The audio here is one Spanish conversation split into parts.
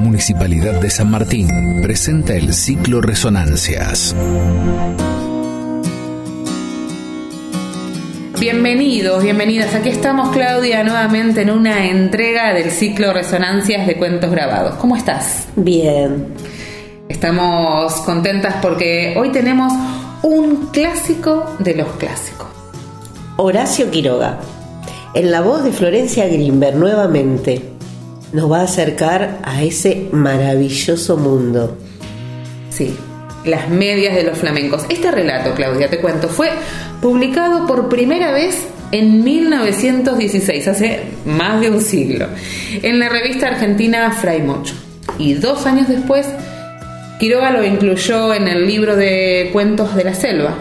Municipalidad de San Martín presenta el ciclo Resonancias. Bienvenidos, bienvenidas. Aquí estamos, Claudia, nuevamente en una entrega del ciclo Resonancias de Cuentos Grabados. ¿Cómo estás? Bien. Estamos contentas porque hoy tenemos un clásico de los clásicos. Horacio Quiroga, en la voz de Florencia Grimberg nuevamente, nos va a acercar a ese maravilloso mundo. Sí, las medias de los flamencos. Este relato, Claudia, te cuento, fue publicado por primera vez en 1916, hace más de un siglo, en la revista argentina Fray Mocho. Y dos años después, Quiroga lo incluyó en el libro de cuentos de la selva.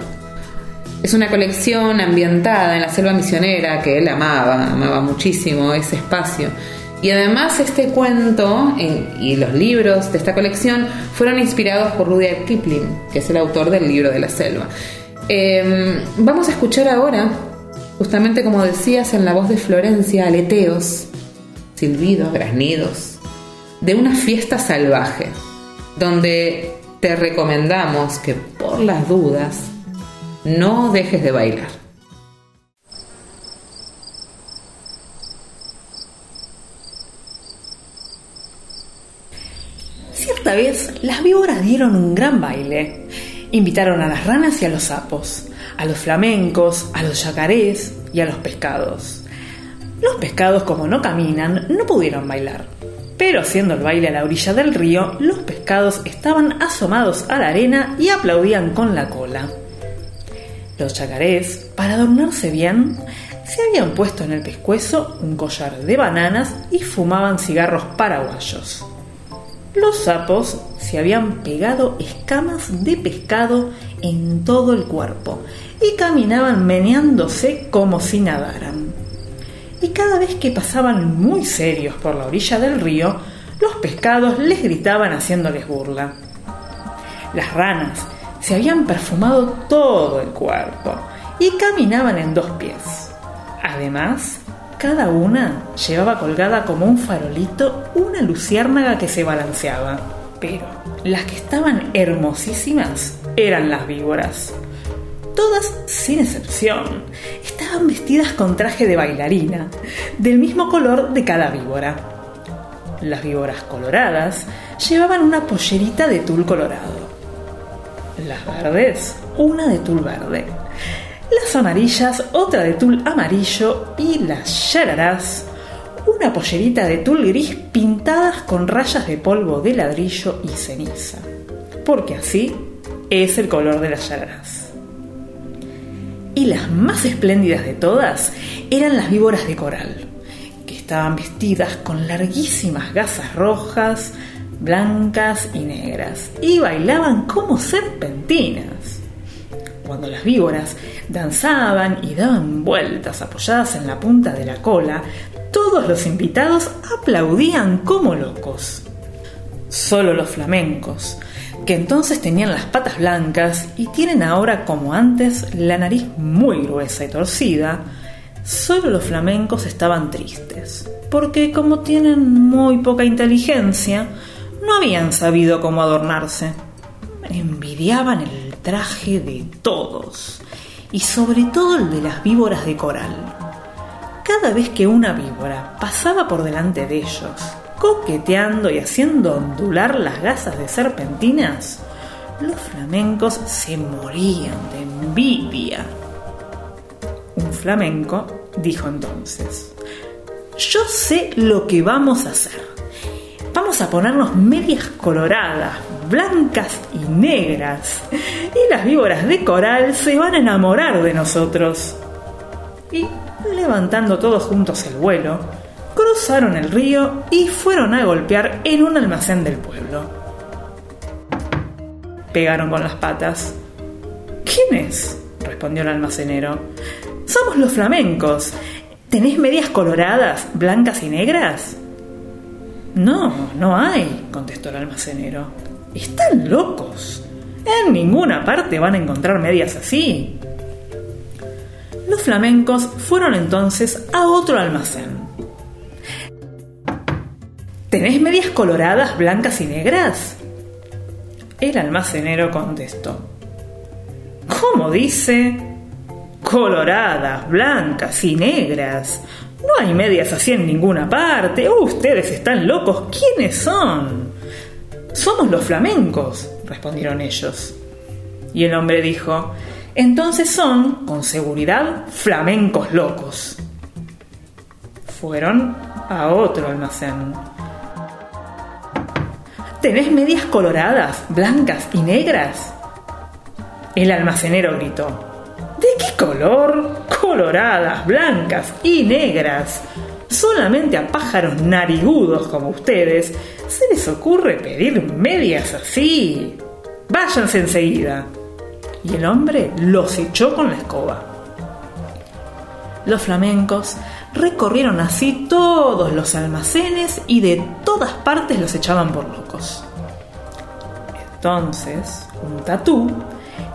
Es una colección ambientada en la selva misionera que él amaba, amaba muchísimo ese espacio. Y además este cuento y los libros de esta colección fueron inspirados por Rudyard Kipling, que es el autor del libro de la selva. Em, vamos a escuchar ahora, justamente como decías en la voz de Florencia, aleteos, silbidos, graznidos, de una fiesta salvaje, donde te recomendamos que por las dudas no dejes de bailar. Cierta vez las víboras dieron un gran baile. Invitaron a las ranas y a los sapos, a los flamencos, a los yacarés y a los pescados. Los pescados, como no caminan, no pudieron bailar. Pero haciendo el baile a la orilla del río, los pescados estaban asomados a la arena y aplaudían con la cola. Los chacarés, para adornarse bien, se habían puesto en el pescuezo un collar de bananas y fumaban cigarros paraguayos. Los sapos se habían pegado escamas de pescado en todo el cuerpo y caminaban meneándose como si nadaran. Y cada vez que pasaban muy serios por la orilla del río, los pescados les gritaban haciéndoles burla. Las ranas se habían perfumado todo el cuerpo y caminaban en dos pies. Además, cada una llevaba colgada como un farolito una luciérnaga que se balanceaba. Pero las que estaban hermosísimas eran las víboras. Todas, sin excepción, estaban vestidas con traje de bailarina, del mismo color de cada víbora. Las víboras coloradas llevaban una pollerita de tul colorado. Las verdes, una de tul verde las amarillas, otra de tul amarillo y las yararás, una pollerita de tul gris pintadas con rayas de polvo de ladrillo y ceniza, porque así es el color de las yararás. Y las más espléndidas de todas eran las víboras de coral, que estaban vestidas con larguísimas gasas rojas, blancas y negras, y bailaban como serpentinas cuando las víboras danzaban y daban vueltas apoyadas en la punta de la cola, todos los invitados aplaudían como locos. Solo los flamencos, que entonces tenían las patas blancas y tienen ahora como antes la nariz muy gruesa y torcida, solo los flamencos estaban tristes, porque como tienen muy poca inteligencia, no habían sabido cómo adornarse. Envidiaban el traje de todos, y sobre todo el de las víboras de coral. Cada vez que una víbora pasaba por delante de ellos, coqueteando y haciendo ondular las gasas de serpentinas, los flamencos se morían de envidia. Un flamenco dijo entonces, yo sé lo que vamos a hacer. Vamos a ponernos medias coloradas, blancas y negras. Y las víboras de coral se van a enamorar de nosotros. Y, levantando todos juntos el vuelo, cruzaron el río y fueron a golpear en un almacén del pueblo. Pegaron con las patas. ¿Quién es? respondió el almacenero. Somos los flamencos. ¿Tenés medias coloradas, blancas y negras? No, no hay, contestó el almacenero. Están locos. En ninguna parte van a encontrar medias así. Los flamencos fueron entonces a otro almacén. ¿Tenés medias coloradas, blancas y negras? El almacenero contestó. ¿Cómo dice? Coloradas, blancas y negras. No hay medias así en ninguna parte. ustedes están locos. ¿Quiénes son? Somos los flamencos, respondieron ellos. Y el hombre dijo, entonces son, con seguridad, flamencos locos. Fueron a otro almacén. ¿Tenés medias coloradas, blancas y negras? El almacenero gritó. ¿De qué color? Coloradas, blancas y negras. Solamente a pájaros narigudos como ustedes se les ocurre pedir medias así. Váyanse enseguida. Y el hombre los echó con la escoba. Los flamencos recorrieron así todos los almacenes y de todas partes los echaban por locos. Entonces, un tatú,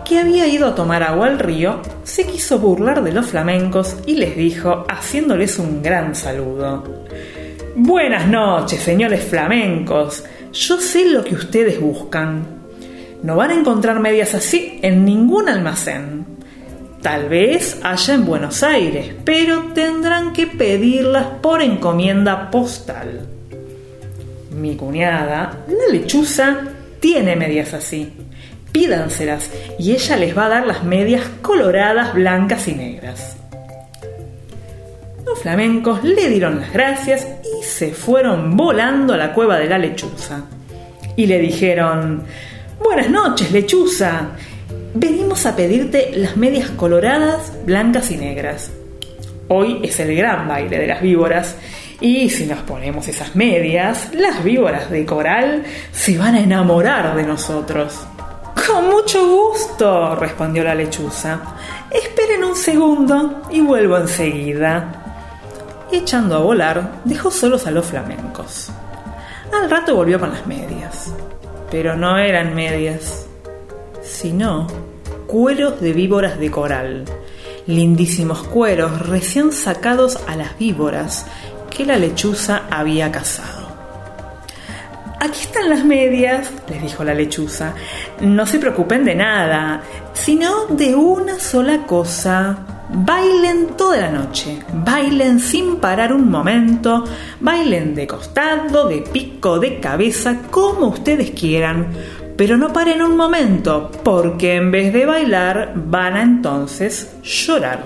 que había ido a tomar agua al río, se quiso burlar de los flamencos y les dijo, haciéndoles un gran saludo. Buenas noches, señores flamencos. Yo sé lo que ustedes buscan. No van a encontrar medias así en ningún almacén. Tal vez haya en Buenos Aires, pero tendrán que pedirlas por encomienda postal. Mi cuñada, la lechuza, tiene medias así. Pídanselas y ella les va a dar las medias coloradas, blancas y negras. Los flamencos le dieron las gracias y se fueron volando a la cueva de la lechuza. Y le dijeron, Buenas noches, lechuza. Venimos a pedirte las medias coloradas, blancas y negras. Hoy es el gran baile de las víboras y si nos ponemos esas medias, las víboras de coral se van a enamorar de nosotros. Con mucho gusto, respondió la lechuza. Esperen un segundo y vuelvo enseguida. Echando a volar, dejó solos a los flamencos. Al rato volvió con las medias. Pero no eran medias, sino cueros de víboras de coral, lindísimos cueros recién sacados a las víboras que la lechuza había cazado. Aquí están las medias, les dijo la lechuza. No se preocupen de nada, sino de una sola cosa. Bailen toda la noche, bailen sin parar un momento, bailen de costado, de pico, de cabeza, como ustedes quieran, pero no paren un momento, porque en vez de bailar van a entonces llorar.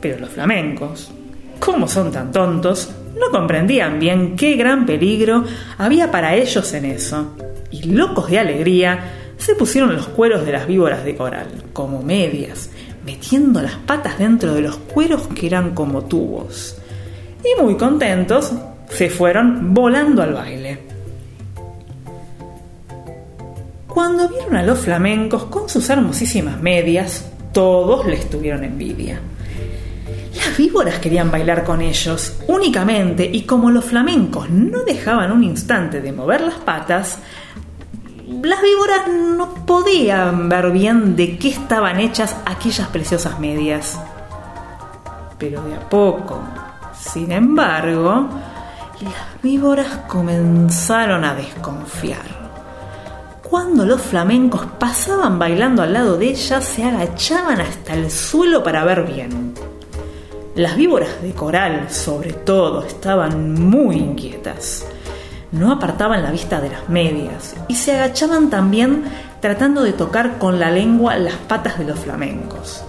Pero los flamencos, como son tan tontos, no comprendían bien qué gran peligro había para ellos en eso, y locos de alegría, se pusieron los cueros de las víboras de coral, como medias, metiendo las patas dentro de los cueros que eran como tubos. Y muy contentos, se fueron volando al baile. Cuando vieron a los flamencos con sus hermosísimas medias, todos les tuvieron envidia. Las víboras querían bailar con ellos únicamente y como los flamencos no dejaban un instante de mover las patas, las víboras no podían ver bien de qué estaban hechas aquellas preciosas medias. Pero de a poco, sin embargo, las víboras comenzaron a desconfiar. Cuando los flamencos pasaban bailando al lado de ella, se agachaban hasta el suelo para ver bien. Las víboras de coral, sobre todo, estaban muy inquietas. No apartaban la vista de las medias y se agachaban también tratando de tocar con la lengua las patas de los flamencos,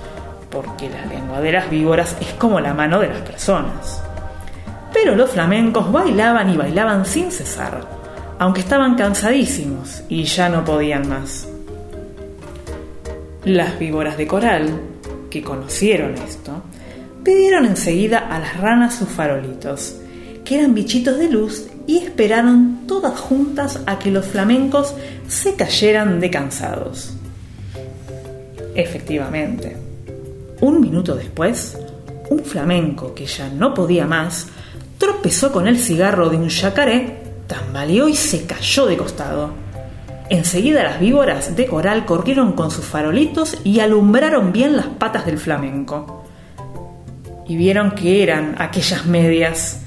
porque la lengua de las víboras es como la mano de las personas. Pero los flamencos bailaban y bailaban sin cesar aunque estaban cansadísimos y ya no podían más. Las víboras de coral, que conocieron esto, pidieron enseguida a las ranas sus farolitos, que eran bichitos de luz, y esperaron todas juntas a que los flamencos se cayeran de cansados. Efectivamente, un minuto después, un flamenco que ya no podía más tropezó con el cigarro de un yacaré tambaleó y se cayó de costado. Enseguida las víboras de coral corrieron con sus farolitos y alumbraron bien las patas del flamenco. Y vieron que eran aquellas medias.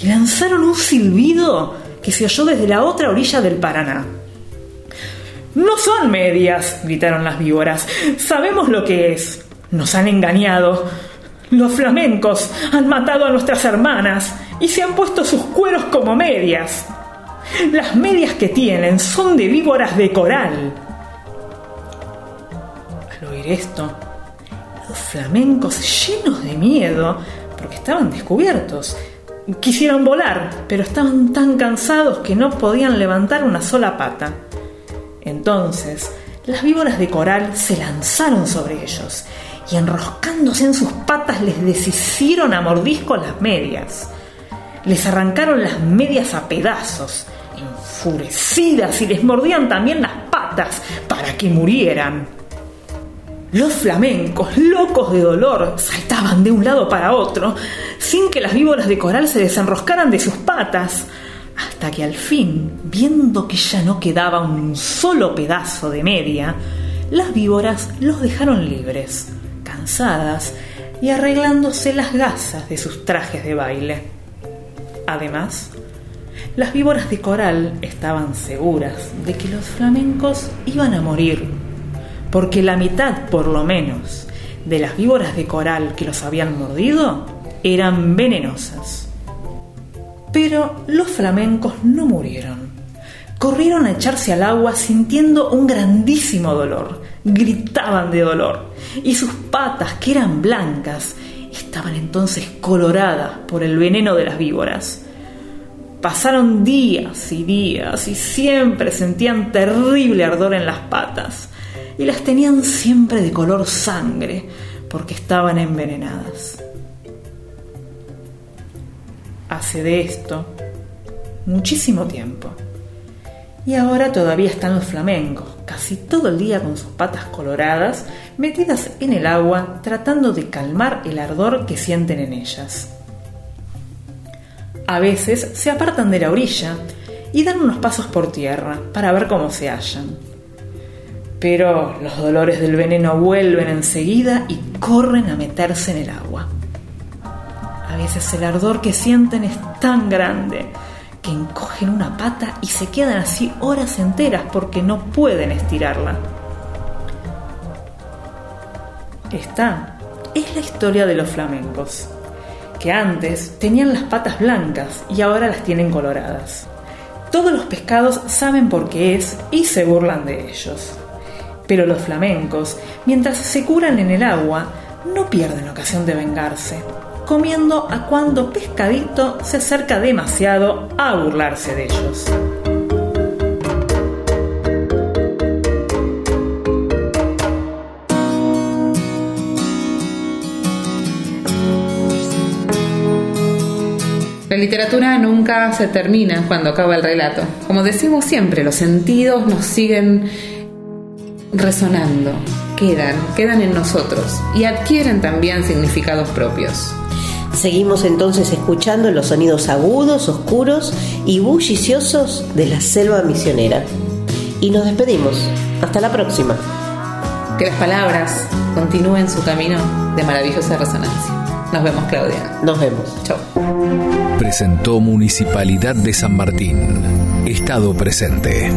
y lanzaron un silbido que se oyó desde la otra orilla del Paraná. No son medias, gritaron las víboras. Sabemos lo que es. Nos han engañado. Los flamencos han matado a nuestras hermanas y se han puesto sus cueros como medias. Las medias que tienen son de víboras de coral. Al oír esto, flamencos llenos de miedo, porque estaban descubiertos, quisieron volar, pero estaban tan cansados que no podían levantar una sola pata. Entonces, las víboras de coral se lanzaron sobre ellos y enroscándose en sus patas les deshicieron a mordisco las medias. Les arrancaron las medias a pedazos, enfurecidas, y les mordían también las patas para que murieran. Los flamencos, locos de dolor, saltaban de un lado para otro, sin que las víboras de coral se desenroscaran de sus patas, hasta que al fin, viendo que ya no quedaba un solo pedazo de media, las víboras los dejaron libres, cansadas y arreglándose las gasas de sus trajes de baile. Además, las víboras de coral estaban seguras de que los flamencos iban a morir, porque la mitad, por lo menos, de las víboras de coral que los habían mordido eran venenosas. Pero los flamencos no murieron. Corrieron a echarse al agua sintiendo un grandísimo dolor. Gritaban de dolor. Y sus patas, que eran blancas, estaban entonces coloradas por el veneno de las víboras. Pasaron días y días y siempre sentían terrible ardor en las patas y las tenían siempre de color sangre porque estaban envenenadas hace de esto muchísimo tiempo. Y ahora todavía están los flamencos, casi todo el día con sus patas coloradas, metidas en el agua, tratando de calmar el ardor que sienten en ellas. A veces se apartan de la orilla y dan unos pasos por tierra para ver cómo se hallan. Pero los dolores del veneno vuelven enseguida y corren a meterse en el agua. A veces el ardor que sienten es tan grande que encogen una pata y se quedan así horas enteras porque no pueden estirarla. Esta es la historia de los flamencos, que antes tenían las patas blancas y ahora las tienen coloradas. Todos los pescados saben por qué es y se burlan de ellos. Pero los flamencos, mientras se curan en el agua, no pierden ocasión de vengarse comiendo a cuando pescadito se acerca demasiado a burlarse de ellos. La literatura nunca se termina cuando acaba el relato. Como decimos siempre, los sentidos nos siguen resonando, quedan, quedan en nosotros y adquieren también significados propios. Seguimos entonces escuchando los sonidos agudos, oscuros y bulliciosos de la selva misionera. Y nos despedimos. Hasta la próxima. Que las palabras continúen su camino de maravillosa resonancia. Nos vemos, Claudia. Nos vemos. Chau. Presentó Municipalidad de San Martín. Estado presente.